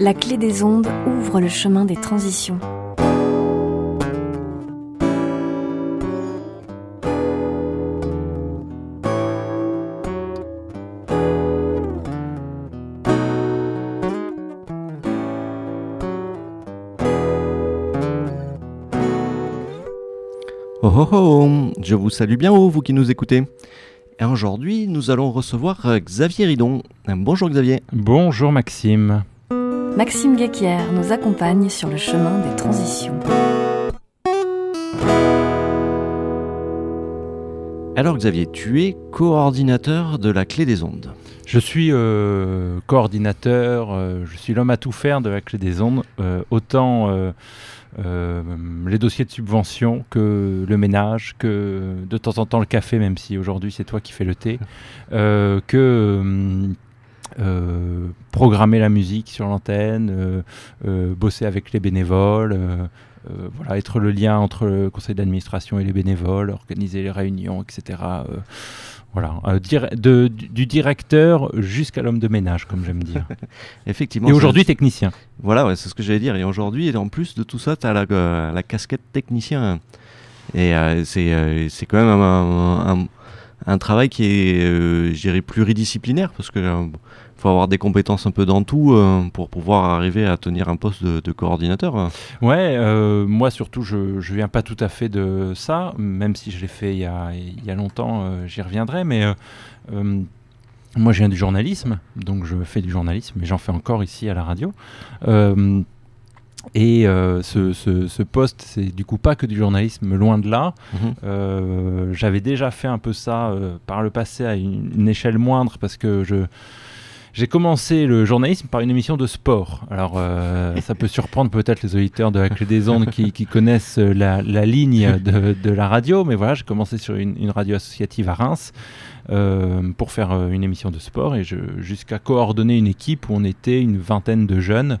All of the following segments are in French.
La clé des ondes ouvre le chemin des transitions. Oh oh oh, je vous salue bien haut, vous qui nous écoutez. Et aujourd'hui, nous allons recevoir euh, Xavier Ridon. Bonjour Xavier. Bonjour Maxime. Maxime Guéquière nous accompagne sur le chemin des transitions. Alors Xavier, tu es coordinateur de la clé des ondes. Je suis euh, coordinateur, euh, je suis l'homme à tout faire de la clé des ondes, euh, autant euh, euh, les dossiers de subvention que le ménage, que de temps en temps le café, même si aujourd'hui c'est toi qui fais le thé, euh, que euh, programmer la musique sur l'antenne, euh, euh, bosser avec les bénévoles, voilà, être le lien entre le conseil d'administration et les bénévoles, organiser les réunions, etc. voilà, de- du directeur jusqu'à l'homme de ménage, comme j'aime dire. Effectivement. Et aujourd'hui technicien. Voilà, ouais, c'est ce que j'allais dire. Et aujourd'hui, en plus de tout ça, tu as la, la casquette technicien. Et c'est quand même un, un- un travail qui est, euh, je dirais, pluridisciplinaire parce que euh, faut avoir des compétences un peu dans tout euh, pour pouvoir arriver à tenir un poste de, de coordinateur. Ouais, euh, moi surtout, je, je viens pas tout à fait de ça, même si je l'ai fait il y a, il y a longtemps, euh, j'y reviendrai, mais moi je viens du journalisme, donc je fais du journalisme, mais j'en fais encore ici à la radio. Et euh, ce, ce- ce poste, c'est du coup pas que du journalisme, loin de là. Mhm. Euh, J'avais déjà fait un peu ça euh, par le passé à une, une échelle moindre parce que je j'ai commencé le journalisme par une émission de sport. Alors euh, ça peut surprendre peut-être les auditeurs de la clé des ondes qui, connaissent euh, la, ligne de, la radio, mais voilà, j'ai commencé sur une, radio associative à Reims euh, pour faire une émission de sport et jusqu'à coordonner une équipe où on était une vingtaine de jeunes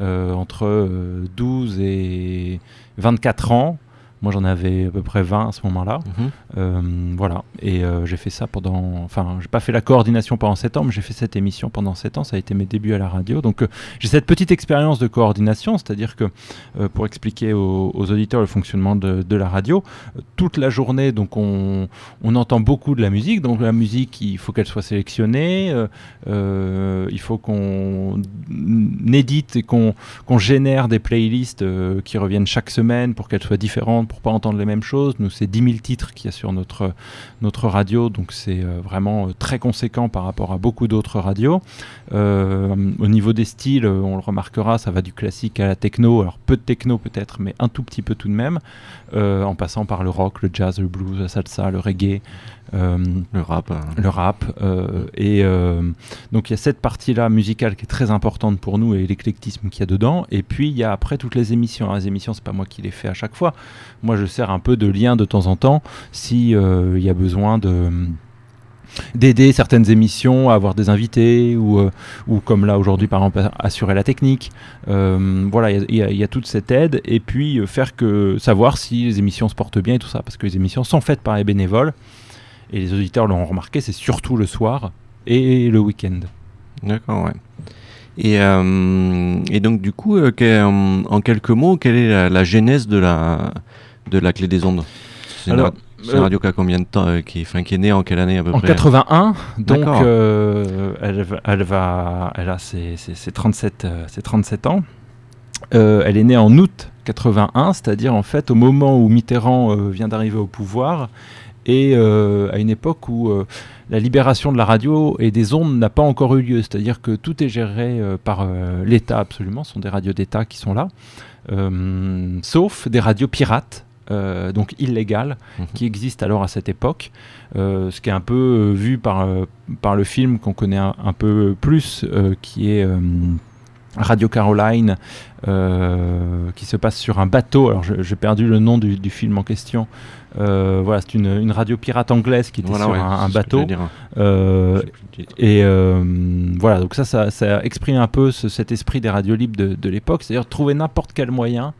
entre euh, 12 et 24 ans. Moi, j'en avais à peu près 20 à ce moment-là. Mhm. Euh, voilà. Et euh, j'ai fait ça pendant. Enfin, j'ai pas fait la coordination pendant 7 ans, mais j'ai fait cette émission pendant 7 ans. Ça a été mes débuts à la radio. Donc, euh, j'ai cette petite expérience de coordination, c'est-à-dire que pour expliquer aux, aux auditeurs le fonctionnement de, de la radio, toute la journée, donc on, on entend beaucoup de la musique. Donc, la musique, il faut qu'elle soit sélectionnée. il faut qu'on édite et qu'on qu'on génère des playlists qui reviennent chaque semaine pour qu'elles soient différentes, pour pas entendre les mêmes choses. Nous, c'est 10 000 titres qu'il y a sur notre, notre radio, donc c'est euh, vraiment euh, très conséquent par rapport à beaucoup d'autres radios. Euh, au niveau des styles, on le remarquera, ça va du classique à la techno, alors peu de techno peut-être, mais un tout petit peu tout de même, en passant par le rock, le jazz, le blues, la salsa, le reggae. Euh, Le rap. hein. le rap. euh, et euh, donc il y a cette partie-là musicale qui est très importante pour nous et l'éclectisme qu'il y a dedans. Et puis il y a après toutes les émissions. Les émissions, c'est pas moi qui les fais à chaque fois. Moi, je sers un peu de lien de temps en temps si il y a besoin de d'aider certaines émissions à avoir des invités ou, euh, ou comme là aujourd'hui par exemple assurer la technique Euh, voilà il y a- y, y toute cette aide et puis euh, faire que savoir si les émissions se portent bien et tout ça parce que les émissions sont faites par les bénévoles et les auditeurs l'ont remarqué, c'est surtout le soir et le week-end. D'accord, ouais. Et, euh, et donc, du coup, euh, que- en, quelques mots, quelle est la, la genèse de la, de la clé des ondes? C'est une, ra- euh, radio qui a combien de temps euh, qui, est, enfin, qui est née en quelle année à peu En près? 81, donc euh, elle, elle, va, elle a ses, ses- ses 37, euh, ses 37 ans. Euh, elle est née en août 81, c'est-à-dire en fait au moment où Mitterrand euh, vient d'arriver au pouvoir et euh, à une époque où euh, la libération de la radio et des ondes n'a pas encore eu lieu, c'est-à-dire que tout est géré euh, par l'État absolument, ce sont des radios d'État qui sont là, sauf des radios pirates. donc illégales, Mhm. qui existent alors à cette époque, ce qui est un peu vu par, par le film qu'on connaît un, un peu plus, qui est Radio Caroline, euh, qui se passe sur un bateau. Alors j'ai perdu le nom du, du film en question. Euh, voilà, c'est une, une radio pirate anglaise qui était Voilà, sur ouais, un, bateau. Euh, et euh, voilà, donc ça, ça, ça exprime un peu ce- cet esprit des radios libres de, de l'époque, c'est-à-dire trouver n'importe quel moyen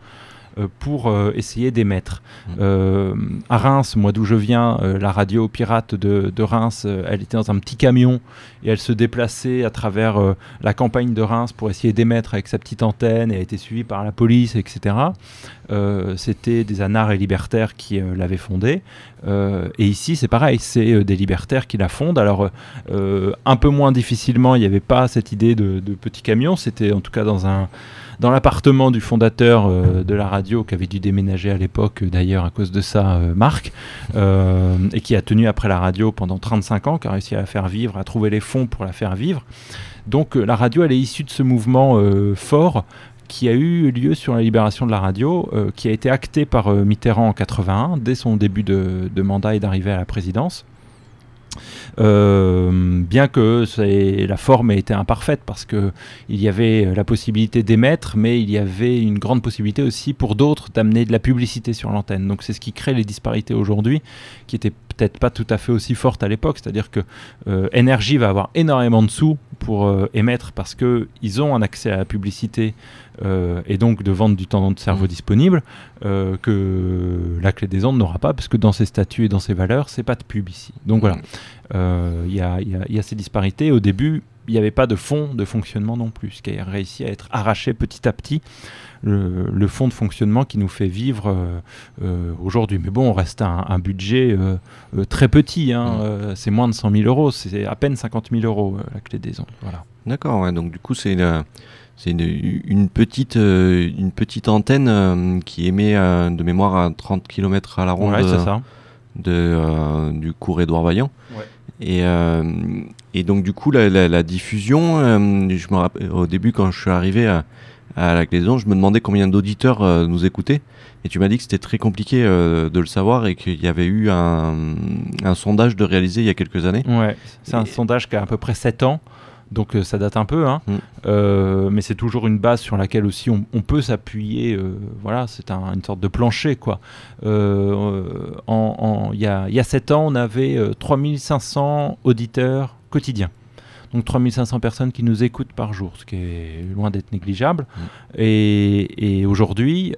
pour essayer d'émettre. Mmh. à Reims, moi d'où je viens, la radio pirate de, de Reims, elle était dans un petit camion et elle se déplaçait à travers la campagne de Reims pour essayer d'émettre avec sa petite antenne et a été suivie par la police, etc. C'était des anards et libertaires qui l'avaient fondée. et ici, c'est pareil, c'est des libertaires qui la fondent. Alors, un peu moins difficilement, il n'y avait pas cette idée de, de petit camion, c'était en tout cas dans un dans l'appartement du fondateur euh, de la radio, qui avait dû déménager à l'époque, d'ailleurs, à cause de ça, euh, Marc, euh, et qui a tenu après la radio pendant 35 ans, qui a réussi à la faire vivre, à trouver les fonds pour la faire vivre. Donc la radio, elle est issue de ce mouvement fort qui a eu lieu sur la libération de la radio, qui a été acté par Mitterrand en 81, dès son début de mandat et d'arrivée à la présidence. Euh, bien que la forme ait été imparfaite parce que il y avait la possibilité d'émettre, mais il y avait une grande possibilité aussi pour d'autres d'amener de la publicité sur l'antenne. Donc c'est ce qui crée les disparités aujourd'hui, qui étaient peut-être pas tout à fait aussi fortes à l'époque. C'est-à-dire que euh, va avoir énormément de sous pour euh, émettre parce que ils ont un accès à la publicité euh, et donc de vendre du temps de cerveau mmh. disponible que la clé des ondes n'aura pas parce que dans ses statuts et dans ses valeurs c'est pas de pub ici. Donc voilà. Mmh. Euh, il y, a, ces disparités. Au début, il n'y avait pas de fond de fonctionnement non plus, ce qui a réussi à être arraché petit à petit. Le, le fond de fonctionnement qui nous fait vivre euh, euh, aujourd'hui. Mais bon, on reste à un, budget très petit. Hein, mmh. c'est moins de 100 000 euros. C'est à peine 50 000 euros la clé des ondes. Voilà. D'accord. donc du coup, c'est c'est une, petite, une petite antenne qui émet de mémoire à 30 km à la ronde de, du cours Édouard Vaillant. Ouais. Et, euh, et donc du coup la, la, diffusion, euh, je me rappelle, au début quand je suis arrivé à, à la Cléson, je me demandais combien d'auditeurs euh, nous écoutaient. Et tu m'as dit que c'était très compliqué de le savoir et qu'il y avait eu un, un, sondage de réaliser il y a quelques années. Ouais, c'est un sondage qui a à peu près 7 ans. Donc euh, ça date un peu, hein. mm. euh, mais c'est toujours une base sur laquelle aussi on, peut s'appuyer. Euh, voilà, c'est une sorte de plancher, quoi. Il y, a, y a 7 ans, on avait 3500 auditeurs quotidiens. Donc 3500 personnes qui nous écoutent par jour, ce qui est loin d'être négligeable. Mm. Et, et aujourd'hui,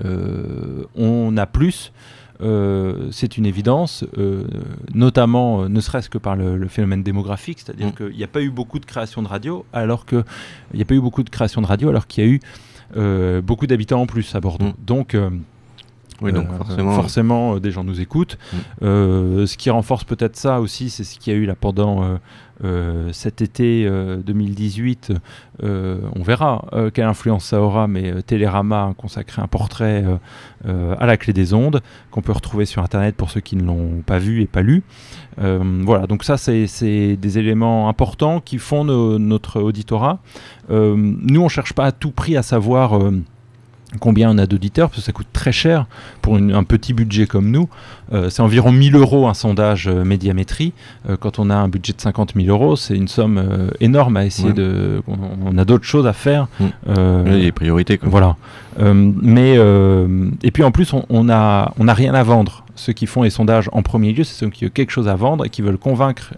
on a plus euh, c'est une évidence, euh, notamment euh, ne serait-ce que par le, phénomène démographique, c'est-à-dire mm. qu'il n'y a pas eu beaucoup de création de radio, alors que il n'y a pas eu beaucoup de création de radio, alors qu'il y a eu beaucoup d'habitants en plus à Bordeaux. Mm. Donc oui, donc forcément, forcément des gens nous écoutent. Mm. ce qui renforce peut-être ça aussi, c'est ce qu'il y a eu là pendant euh, cet été 2018, euh, euh, on verra quelle influence ça aura, mais Télérama a consacré un portrait à la clé des ondes qu'on peut retrouver sur Internet pour ceux qui ne l'ont pas vu et pas lu. voilà, donc ça c'est des éléments importants qui font notre auditorat. nous, on ne cherche pas à tout prix à savoir combien on a d'auditeurs, parce que ça coûte très cher pour un petit budget comme nous. Euh, c'est environ 1000 euros un sondage euh, médiamétrie. Euh, quand on a un budget de 50 000 euros, c'est une somme énorme à essayer de. On, a d'autres choses à faire. Mmh. les priorités. Quoi. Voilà. mais et puis en plus, on n'a on a rien à vendre ceux qui font les sondages en premier lieu, c'est ceux qui ont quelque chose à vendre et qui veulent convaincre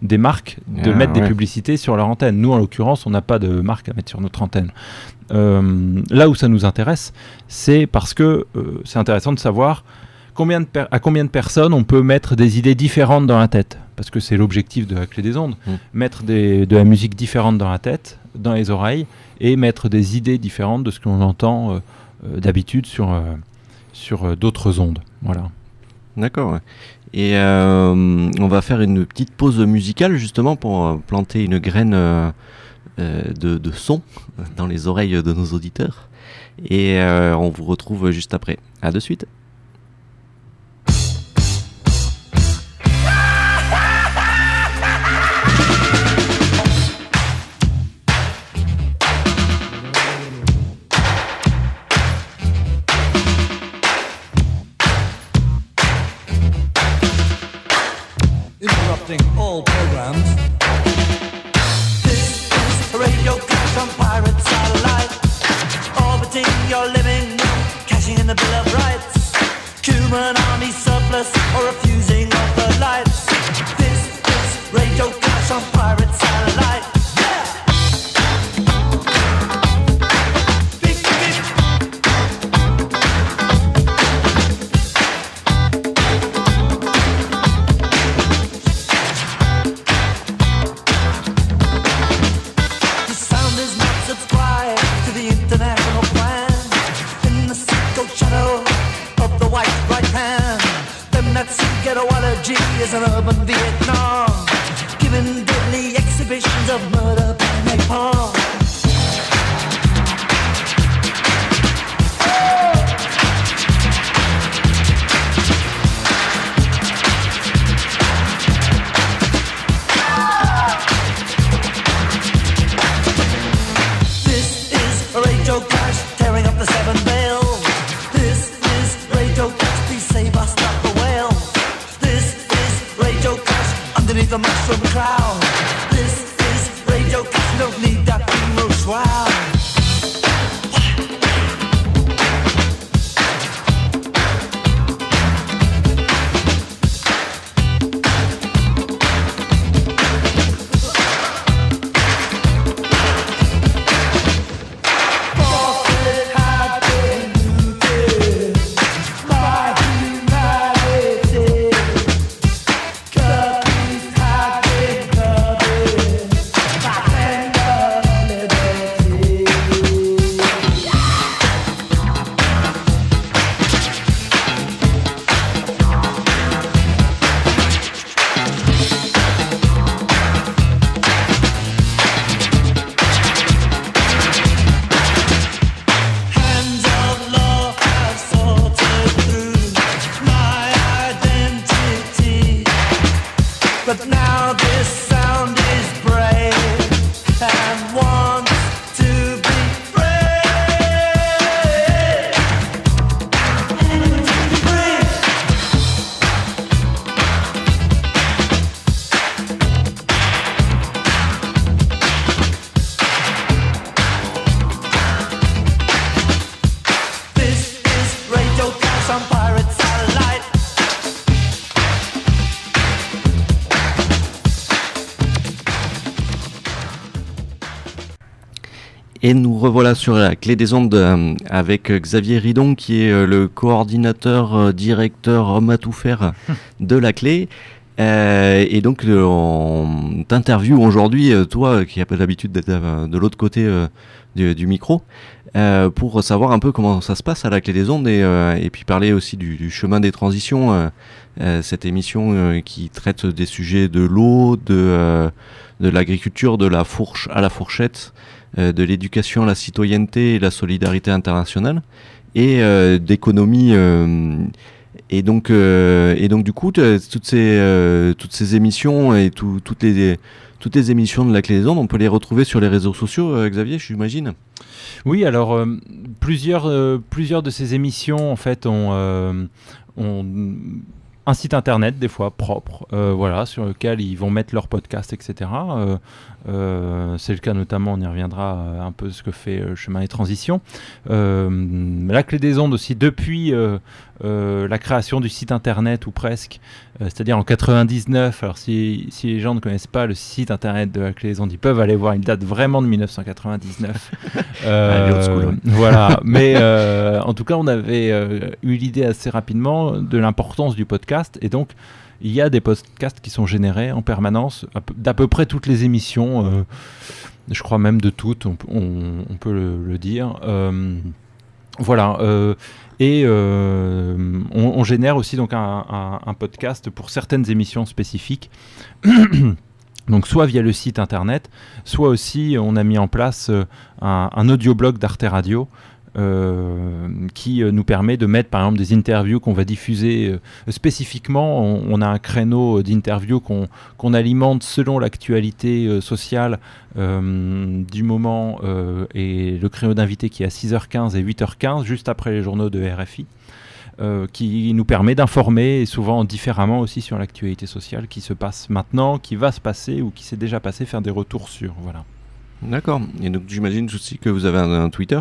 des marques de ah, mettre des publicités sur leur antenne. Nous, en l'occurrence, on n'a pas de marque à mettre sur notre antenne. Euh, là où ça nous intéresse, c'est parce que euh, c'est intéressant de savoir combien de à combien de personnes on peut mettre des idées différentes dans la tête. Parce que c'est l'objectif de la clé des ondes. Mmh. Mettre de la musique différente dans la tête, dans les oreilles, et mettre des idées différentes de ce que l'on entend euh, d'habitude sur, sur d'autres ondes. Voilà. D'accord. Et on va faire une petite pause musicale justement pour planter une graine euh, de, son dans les oreilles de nos auditeurs. Et euh, on vous retrouve juste après. À de suite. your living, cashing in the Bill of Rights, Cuban army surplus, or refusing of the lights. This is Radio Cash on Pirate Side. Et nous revoilà sur la clé des ondes euh, avec Xavier Ridon qui est euh, le coordinateur, euh, directeur, homme à tout faire de la clé. et donc on t'interview aujourd'hui, toi qui as pas l'habitude d'être de l'autre côté du, micro, pour savoir un peu comment ça se passe à la clé des ondes et, puis parler aussi du, chemin des transitions, cette émission qui traite des sujets de l'eau, de, de l'agriculture, de la fourche à la fourchette, euh, de l'éducation la citoyenneté et la solidarité internationale, et euh, d'économie. Euh, et donc, et donc du coup, toutes ces, toutes ces émissions et toutes, les, toutes les émissions de la Clé des Ondes, on peut les retrouver sur les réseaux sociaux, Xavier, j'imagine? Oui, alors plusieurs, plusieurs de ces émissions, en fait, ont, ont un site internet des fois propre, voilà, sur lequel ils vont mettre leur podcast, etc. Euh, c'est le cas notamment, on y reviendra euh, un peu ce que fait euh, Chemin et Transition. la clé des ondes aussi, depuis la création du site internet ou presque, c'est-à-dire en 99. Alors si, si, les gens ne connaissent pas le site internet de la clé des ondes, ils peuvent aller voir, il date vraiment de 1999. voilà, mais en tout cas, on avait eu l'idée assez rapidement de l'importance du podcast et donc il y a des podcasts qui sont générés en permanence d'à peu près toutes les émissions. Euh, je crois même de toutes, on, peut le, dire. Euh, voilà. Euh, et on, génère aussi donc un, podcast pour certaines émissions spécifiques. Donc soit via le site internet, soit aussi on a mis en place un, un audioblog d'Arte Radio qui euh, nous permet de mettre par exemple des interviews qu'on va diffuser euh, spécifiquement. On, a un créneau d'interviews qu'on alimente selon l'actualité sociale du moment et le créneau d'invité qui est à 6h15 et 8h15, juste après les journaux de RFI. qui nous permet d'informer souvent différemment aussi sur l'actualité sociale qui se passe maintenant, qui va se passer ou qui s'est déjà passé, faire des retours sur. Voilà. D'accord. Et donc j'imagine aussi que vous avez un Twitter?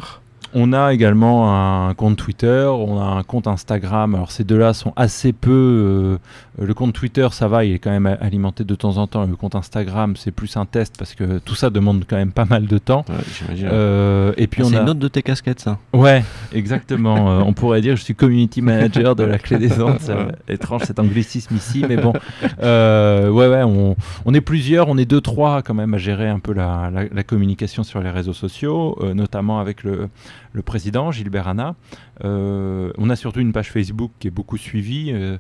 On a également un compte Twitter, on a un compte Instagram. Alors ces deux-là sont assez peu. Euh, le compte Twitter, ça va, il est quand même alimenté de temps en temps. Le compte Instagram, c'est plus un test parce que tout ça demande quand même pas mal de temps. Euh, et puis ah, on a. C'est une note de tes casquettes, ça. Ouais, exactement. Euh, on pourrait dire je suis community manager de la clé des ondes. C'est étrange cet anglicisme ici, mais bon. ouais, ouais, on, est plusieurs, on est deux, trois quand même à gérer un peu la communication sur les réseaux sociaux, notamment avec le le président, Gilbert Hanna. Euh, on a surtout une page Facebook qui est beaucoup suivie. Euh,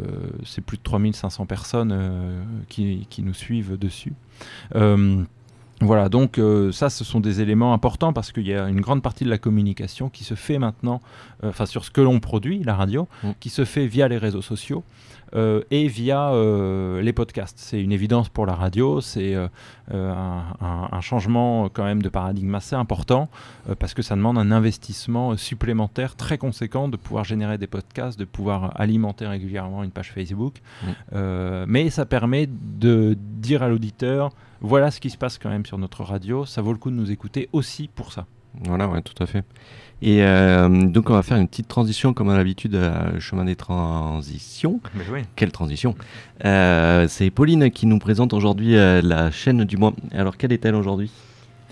euh, c'est plus de 3500 personnes qui, nous suivent dessus. Voilà, donc euh, ça, ce sont des éléments importants parce qu'il y a une grande partie de la communication qui se fait maintenant, euh, enfin sur ce que l'on produit, la radio, Mm. qui se fait via les réseaux sociaux euh, et via les podcasts. C'est une évidence pour la radio, c'est un, un- un changement quand même de paradigme assez important parce que ça demande un investissement supplémentaire très conséquent de pouvoir générer des podcasts, de pouvoir alimenter régulièrement une page Facebook. Mm. Mais ça permet de dire à l'auditeur voilà ce qui se passe quand même sur notre radio, ça vaut le coup de nous écouter aussi pour ça. Voilà, ouais, tout à fait. Et euh, donc, on va faire une petite transition, comme à l'habitude, le chemin des transitions. Quelle transition Euh, C'est Pauline qui nous présente aujourd'hui euh, la chaîne du mois. Alors, quelle est-elle aujourd'hui?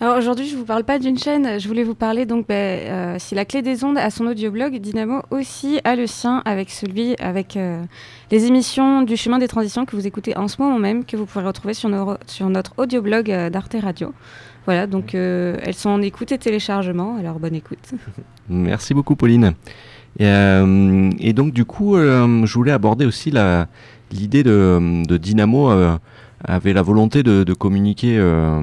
Alors aujourd'hui, je vous parle pas d'une chaîne. Je voulais vous parler donc, ben, euh, si la clé des ondes a son audioblog, Dynamo aussi a le sien avec celui avec euh, les émissions du chemin des transitions que vous écoutez en ce moment même, que vous pourrez retrouver sur, nos- sur notre audioblog euh, d'Arte Radio. Voilà, donc euh, elles sont en écoute et téléchargement. Alors bonne écoute. Merci beaucoup, Pauline. Et, donc, du coup, je voulais aborder aussi l'idée de, Dynamo avait la volonté de, communiquer euh,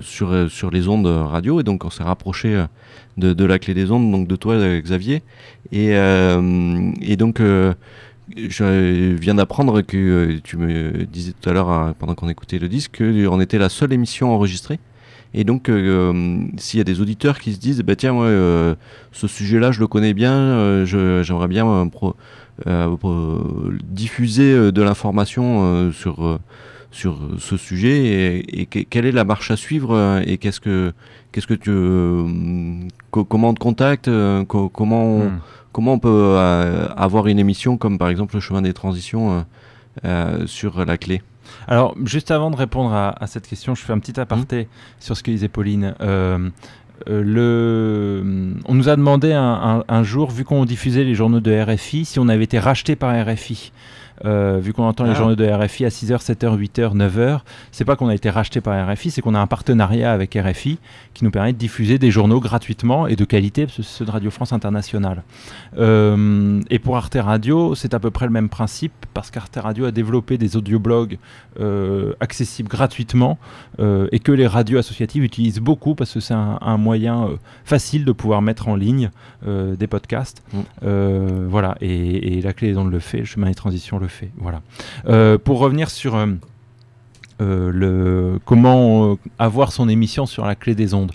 sur, sur les ondes radio. Et donc, on s'est rapproché euh, de, de la clé des ondes, donc de toi, euh, Xavier. Et, et donc, je viens d'apprendre que tu me disais tout à l'heure, pendant qu'on écoutait le disque, qu'on était la seule émission enregistrée. Et donc, s'il y a des auditeurs qui se disent, bah, tiens, moi, euh, ce sujet-là, je le connais bien, euh, j'aimerais bien diffuser euh, de l'information euh, sur, euh, sur ce sujet, et, et que- quelle est la marche à suivre, euh, et qu'est-ce que, qu'est-ce que tu, euh, co- comment on te contacte, euh, co- comment, on, Hmm. comment on peut euh, avoir une émission comme par exemple le chemin des transitions euh, euh, sur la clé? Alors, juste avant de répondre à, à cette question, je fais un petit aparté sur ce que disait Pauline. Euh, euh. On nous a demandé un jour, vu qu'on diffusait les journaux de RFI, si on avait été racheté par RFI. Euh, vu qu'on entend les Ah. journaux de RFI à 6h, 7h, 8h, 9h, c'est pas qu'on a été racheté par RFI, c'est qu'on a un partenariat avec RFI qui nous permet de diffuser des journaux gratuitement et de qualité, ceux de Radio France Internationale. Euh, et pour Arte Radio, c'est à peu près le même principe, parce qu'Arte Radio a développé des audioblogs euh, accessibles gratuitement euh, et que les radios associatives utilisent beaucoup parce que c'est un, un moyen facile de pouvoir mettre en ligne des podcasts. Mm. Voilà, et, et la clé des ondes le fait, le chemin des transitions le fait. Voilà. Euh, pour revenir sur euh, euh, le, comment avoir son émission sur la clé des ondes,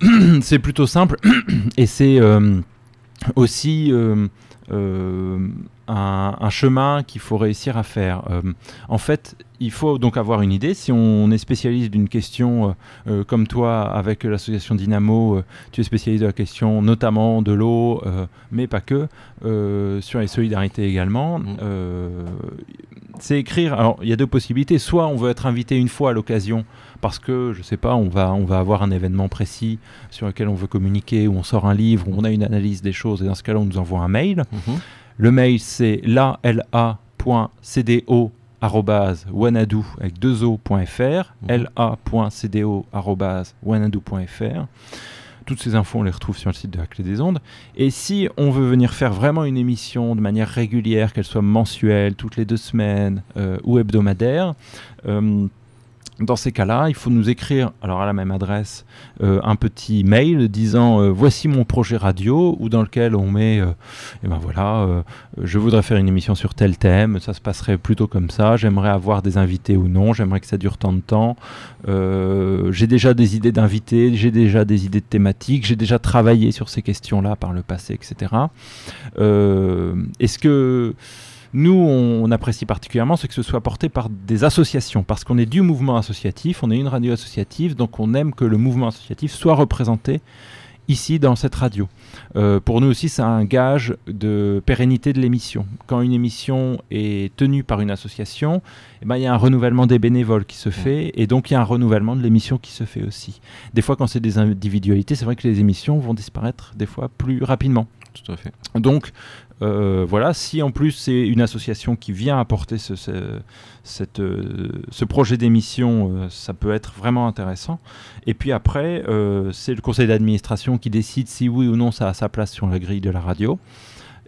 c'est plutôt simple et c'est aussi euh, un, un chemin qu'il faut réussir à faire. Euh, en fait, il faut donc avoir une idée. Si on est spécialiste d'une question, euh, comme toi avec l'association Dynamo, tu es spécialiste de la question notamment de l'eau, mais pas que, sur les solidarités également. Mm. euh, c'est écrire. Alors, il y a deux possibilités. Soit on veut être invité une fois à l'occasion parce que, je sais pas, on va, on va avoir un événement précis sur lequel on veut communiquer, ou on sort un livre, ou on a une analyse des choses, et dans ce cas-là, on nous envoie un mail. Le mail, c'est la.la.cdo wanadoo avec deux o.fr Mhm. la.cdo wanadoo.fr toutes ces infos on les retrouve sur le site de la clé des ondes et si on veut venir faire vraiment une émission de manière régulière qu'elle soit mensuelle toutes les deux semaines euh, ou hebdomadaire euh, dans ces cas-là, il faut nous écrire, alors à la même adresse, euh, un petit mail disant euh, voici mon projet radio, ou dans lequel on met, euh, eh ben voilà, euh, je voudrais faire une émission sur tel thème, ça se passerait plutôt comme ça, j'aimerais avoir des invités ou non, j'aimerais que ça dure tant de temps, j'ai déjà des idées d'invités, j'ai déjà des idées de thématiques, j'ai déjà travaillé sur ces questions-là par le passé, etc. Est-ce que nous, on, on apprécie particulièrement, c'est que ce soit porté par des associations, parce qu'on est du mouvement associatif, on est une radio associative, donc on aime que le mouvement associatif soit représenté ici dans cette radio. Euh, pour nous aussi, c'est un gage de pérennité de l'émission. Quand une émission est tenue par une association, eh ben, il y a un renouvellement des bénévoles qui se fait, et donc il y a un renouvellement de l'émission qui se fait aussi. Des fois, quand c'est des individualités, c'est vrai que les émissions vont disparaître des fois plus rapidement. Donc, euh, voilà, si en plus c'est une association qui vient apporter ce, euh, projet d'émission, euh, ça peut être vraiment intéressant. Et puis après, c'est le conseil d'administration qui décide si oui ou non ça a sa place sur la grille de la radio.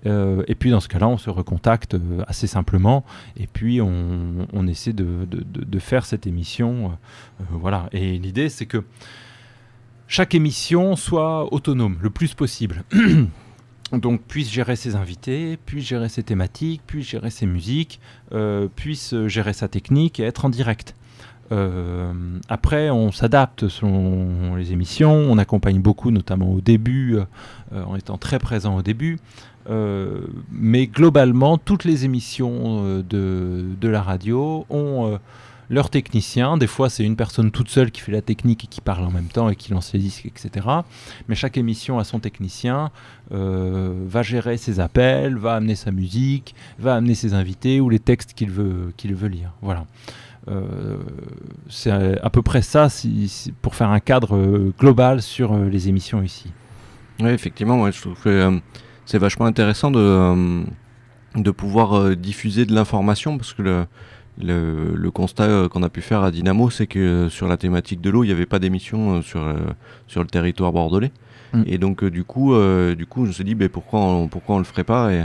Et puis dans ce cas-là, on se recontacte assez simplement et puis on, essaie de, de, faire cette émission. Voilà. Et l'idée, c'est que chaque émission soit autonome le plus possible. Donc puisse gérer ses invités, puisse gérer ses thématiques, puisse gérer ses musiques, puisse gérer sa technique et être en direct. Euh, après, on s'adapte selon les émissions, on accompagne beaucoup, notamment au début, euh, en étant très présent au début. Euh, mais globalement, toutes les émissions de la radio ont leurs techniciens. Des fois, c'est une personne toute seule qui fait la technique et qui parle en même temps et qui lance les disques, etc. Mais chaque émission a son technicien, va gérer ses appels, va amener sa musique, va amener ses invités ou les textes qu'il veut, qu'il veut lire. Voilà. Euh, c'est à peu près ça pour faire un cadre euh, global sur euh, les émissions ici. Oui, effectivement, je trouve que c'est vachement intéressant de, de pouvoir diffuser de l'information parce que le, le, constat qu'on a pu faire à Dynamo, c'est que sur la thématique de l'eau, il n'y avait pas d'émission sur, sur le territoire bordelais. Mm. Et donc, du, coup, du coup, je me suis dit, ben, pourquoi, on, pourquoi on le ferait pas et,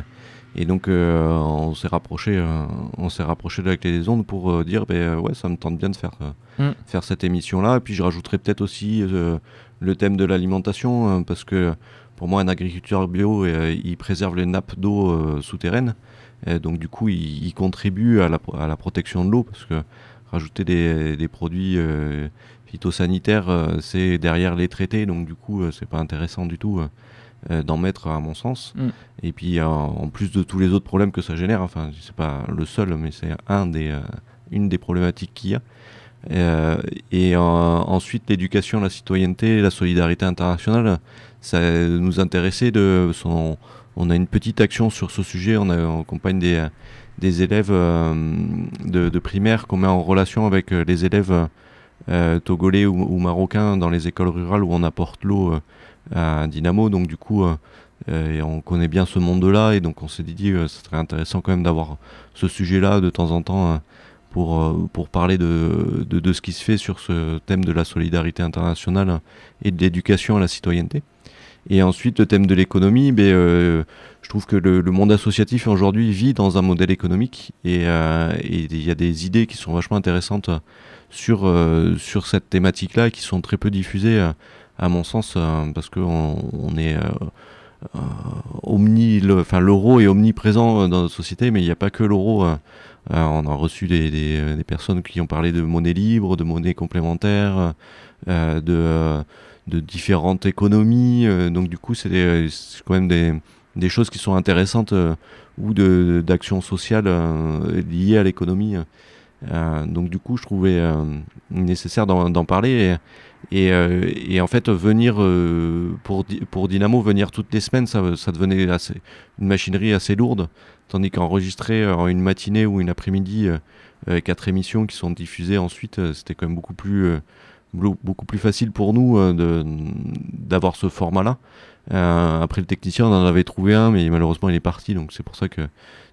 et donc euh, on s'est rapproché, euh, on s'est rapproché de la clé des ondes pour euh, dire, ben ouais, ça me tente bien de faire mm. faire cette émission là. Et puis je rajouterai peut-être aussi le thème de l'alimentation parce que pour moi un agriculteur bio, il préserve les nappes d'eau souterraines. Et donc du coup, il, contribue à la, à la, protection de l'eau parce que rajouter des, des produits phytosanitaires, c'est derrière les traités, donc du coup, c'est pas intéressant du tout. Euh, d'en mettre à mon sens. Mm. Et puis en plus de tous les autres problèmes que ça génère, enfin c'est pas le seul, mais c'est un des, euh, une des problématiques qu'il y a. Euh, et ensuite l'éducation, la citoyenneté, la solidarité internationale, ça nous intéressait de son, on a une petite action sur ce sujet, on, accompagne des, élèves de, de, primaire qu'on met en relation avec les élèves togolais ou, marocains dans les écoles rurales où on apporte l'eau à Dynamo. Donc du coup, euh, euh, on connaît bien ce monde-là et donc on s'est dit que euh, ce serait intéressant quand même d'avoir ce sujet-là de temps en temps pour, parler de, ce qui se fait sur ce thème de la solidarité internationale et de l'éducation à la citoyenneté. Et ensuite, le thème de l'économie, ben, je trouve que le, monde associatif aujourd'hui vit dans un modèle économique et il y a des idées qui sont vachement intéressantes sur, sur cette thématique-là qui sont très peu diffusées à mon sens, euh, parce qu'on on est euh, euh, omni, enfin l'euro est omniprésent dans notre société, mais il n'y a pas que l'euro. On a reçu des, des, personnes qui ont parlé de monnaie libre, de monnaie complémentaire, de, de, différentes économies. donc du coup, c'est quand même des, des, choses qui sont intéressantes ou d'actions sociales liées à l'économie. Donc du coup, je trouvais nécessaire d'en parler. Euh, et, en fait, venir euh, pour, pour Dynamo, venir toutes les semaines, ça, ça devenait assez, une machinerie assez lourde. Tandis qu'enregistrer en une matinée ou une après-midi euh, quatre émissions qui sont diffusées ensuite, c'était quand même beaucoup plus, beaucoup plus facile pour nous d'avoir ce format-là. après, le technicien, on en avait trouvé un, mais malheureusement, il est parti. Donc, c'est pour ça que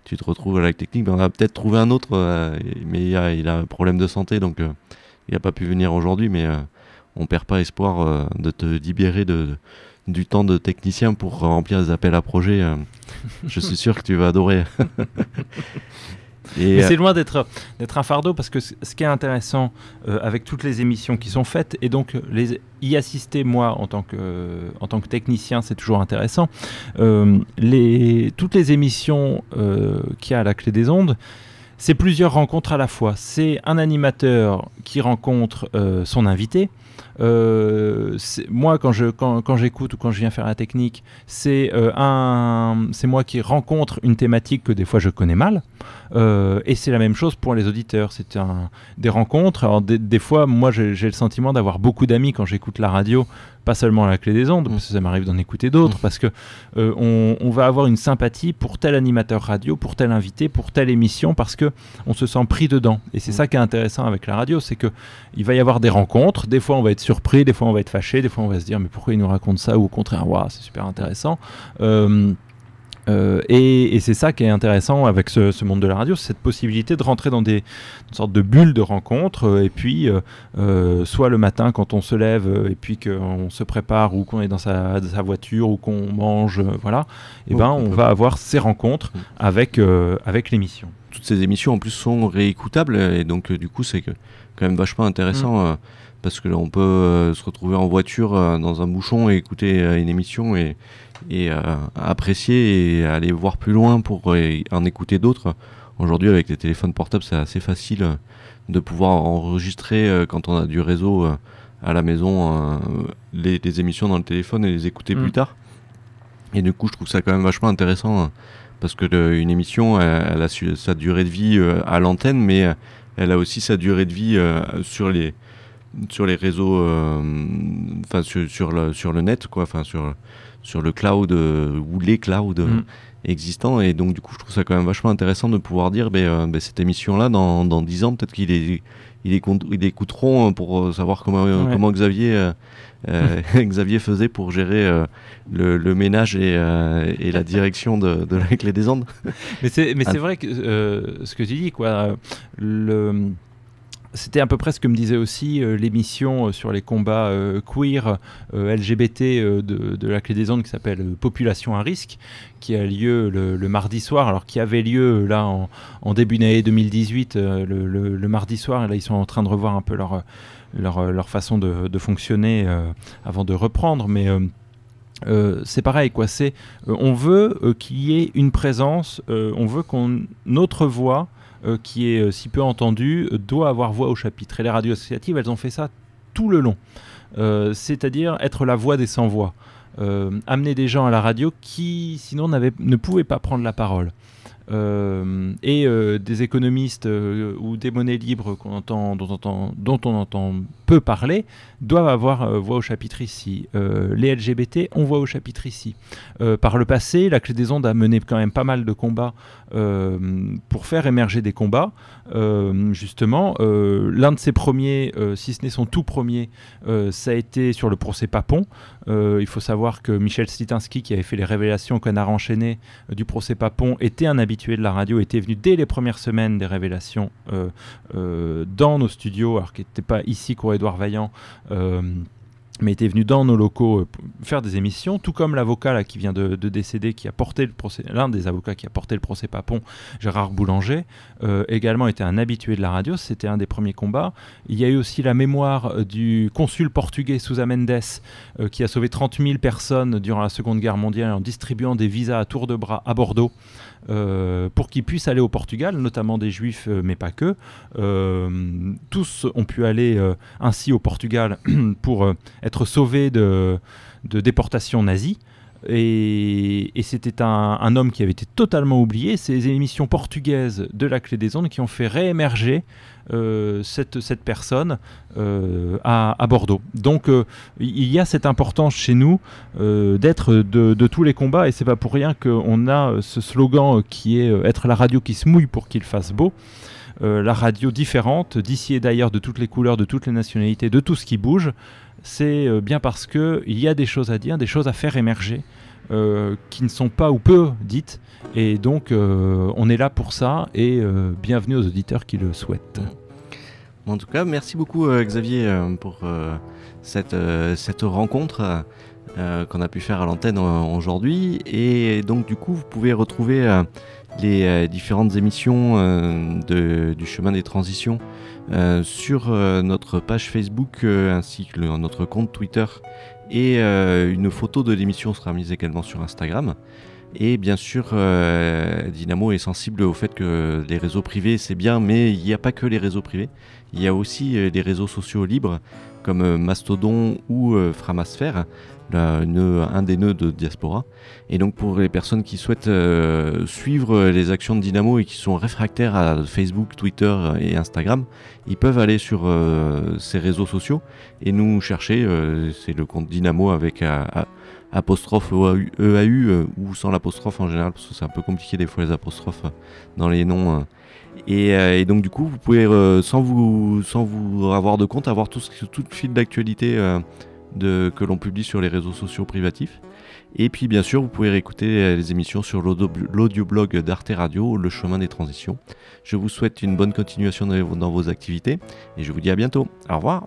tu te retrouves à la technique. on a peut-être trouvé un autre, mais il a, il a, un problème de santé, donc il n'a pas pu venir aujourd'hui. Mais on perd pas espoir euh, de te libérer de, du temps de technicien pour remplir des appels à projets. Euh. je suis sûr que tu vas adorer. Et c'est euh, loin d'être d'être un fardeau parce que ce qui est intéressant avec toutes les émissions qui sont faites et donc les y assister moi en tant que en tant que technicien c'est toujours intéressant. les toutes les émissions qui a à la clé des ondes c'est plusieurs rencontres à la fois. C'est un animateur qui rencontre son invité, euh, moi, quand je quand, quand j'écoute ou quand je viens faire la technique, c'est euh, un c'est moi qui rencontre une thématique que des fois je connais mal. Euh, et c'est la même chose pour les auditeurs. C'est un, des rencontres. Alors des, des fois, moi, j'ai le sentiment d'avoir beaucoup d'amis quand j'écoute la radio pas seulement à la clé des ondes, parce que ça m'arrive d'en écouter d'autres, mm. parce que euh, on, va avoir une sympathie pour tel animateur radio, pour tel invité, pour telle émission, parce que on se sent pris dedans. Et c'est mm. ça qui est intéressant avec la radio, c'est que il va y avoir des rencontres. Des fois, on va être surpris, des fois, on va être fâché, des fois, on va se dire mais pourquoi il nous raconte ça ou au contraire, waouh, c'est super intéressant. Euh, Euh, et, c'est ça qui est intéressant avec ce, monde de la radio, c'est cette possibilité de rentrer dans des sortes de bulles de rencontres, euh, et puis euh, soit le matin quand on se lève, et puis qu'on se prépare, ou qu'on est dans sa, voiture, ou qu'on mange, voilà, et ben on va avoir ces rencontres avec, avec l'émission. Toutes ces émissions en plus sont réécoutables, et donc du coup c'est quand même vachement intéressant. Mm. Parce que on peut se retrouver en voiture dans un bouchon et écouter une émission et, et euh, apprécier et aller voir plus loin pour euh, en écouter d'autres. Aujourd'hui, avec les téléphones portables, c'est assez facile euh, de pouvoir enregistrer quand on a du réseau à la maison les, émissions dans le téléphone et les écouter plus mm. tard. Et du coup, je trouve ça quand même vachement intéressant parce que une émission, elle, a sa durée de vie à l'antenne, mais elle a aussi sa durée de vie sur les sur les réseaux, enfin sur, sur, le, sur le net, quoi, enfin sur sur le cloud euh, ou les clouds euh, mm. existants. Et donc, du coup, je trouve ça quand même vachement intéressant de pouvoir dire euh, ben cette émission-là, dans, dans 10 ans, peut-être qu'il est ils, écouteront pour savoir comment, comment Xavier, Xavier faisait pour gérer le, le, ménage et, et la direction de, de, la clé des ondes. Mais c'est ah. vrai que ce que tu dis, quoi, le c'était à peu près ce que me disait aussi euh, l'émission euh, sur les combats euh, queer LGBT de, la Clé des Ondes qui s'appelle Population à risque, qui a lieu le, mardi soir, alors qui avait lieu là en, début d'année 2018, le, mardi soir, et là ils sont en train de revoir un peu leur, leur, façon de, fonctionner avant de reprendre, mais... c'est pareil, quoi. C'est, on veut qu'il y ait une présence, on veut qu'on notre voix euh, qui est euh, si peu entendu, euh, doit avoir voix au chapitre. Et les radios associatives, elles ont fait ça tout le long. C'est-à-dire être la voix des sans-voix. amener des gens à la radio qui, sinon, ne pouvaient pas prendre la parole. Euh, et euh, des économistes euh, ou des monnaies libres dont, on entend peu parler doivent avoir voix au chapitre ici. les LGBT ont voix au chapitre ici. par le passé, la Clé des Ondes a mené quand même pas mal de combats pour faire émerger des combats. justement, l'un de ses premiers, si ce n'est son tout premier, ça a été sur le procès Papon. il faut savoir que Michel Stitinski, qui avait fait les révélations au canard enchaîné du procès Papon, était un de la radio était venu dès les premières semaines des révélations euh, euh, dans nos studios, alors qu'il n'était pas ici qu'au Édouard Vaillant euh, mais était venu dans nos locaux faire des émissions, tout comme l'avocat qui vient de, décéder, qui a porté l'un des avocats qui a porté le procès Papon, Gérard Boulanger, également était un habitué de la radio, c'était un des premiers combats. Il y a eu aussi la mémoire du consul portugais Sousa Mendes, qui a sauvé 30 000 personnes durant la Seconde Guerre mondiale en distribuant des visas à tour de bras à Bordeaux. Euh, pour qu'ils puissent aller au Portugal, notamment des juifs, euh, mais pas que. Euh, tous ont pu aller ainsi au Portugal pour être sauvés de, de déportation nazie. Et, c'était un, homme qui avait été totalement oublié. Ces émissions portugaises de la Clé des Ondes qui ont fait réémerger euh, cette, cette, personne euh, à, Bordeaux. Donc euh, il y a cette importance chez nous d'être de, tous les combats et c'est pas pour rien qu'on a ce slogan qui est être la radio qui se mouille pour qu'il fasse beau. la radio différente, d'ici et d'ailleurs, de toutes les couleurs, de toutes les nationalités, de tout ce qui bouge c'est euh, bien parce qu'il y a des choses à dire, des choses à faire émerger, euh, qui ne sont pas ou peu dites. Et donc, euh, on est là pour ça. Et bienvenue aux auditeurs qui le souhaitent. En tout cas, merci beaucoup Xavier pour cette, cette rencontre qu'on a pu faire à l'antenne aujourd'hui. Et donc, du coup, vous pouvez retrouver les différentes émissions du chemin des transitions euh, sur euh, notre page Facebook euh, ainsi que notre compte Twitter. Et une photo de l'émission sera mise également sur Instagram. Et bien sûr, Dynamo est sensible au fait que les réseaux privés, c'est bien, mais il n'y a pas que les réseaux privés. Il y a aussi des réseaux sociaux libres comme Mastodon ou Framasphère, un des nœuds de Diaspora. Et donc pour les personnes qui souhaitent euh, suivre les actions de Dynamo et qui sont réfractaires à Facebook, Twitter et Instagram, ils peuvent aller sur euh, ces réseaux sociaux et nous chercher. Euh, c'est le compte Dynamo avec apostrophe EAU, ou sans l'apostrophe en général parce que c'est un peu compliqué des fois les apostrophes dans les noms. Et, donc du coup, vous pouvez, sans, vous, sans vous avoir de compte, avoir tout, tout le fil d'actualité que l'on publie sur les réseaux sociaux privatifs. Et puis bien sûr, vous pouvez réécouter les émissions sur l'audioblog d'Arte Radio, Le chemin des transitions. Je vous souhaite une bonne continuation dans vos activités et je vous dis à bientôt. Au revoir.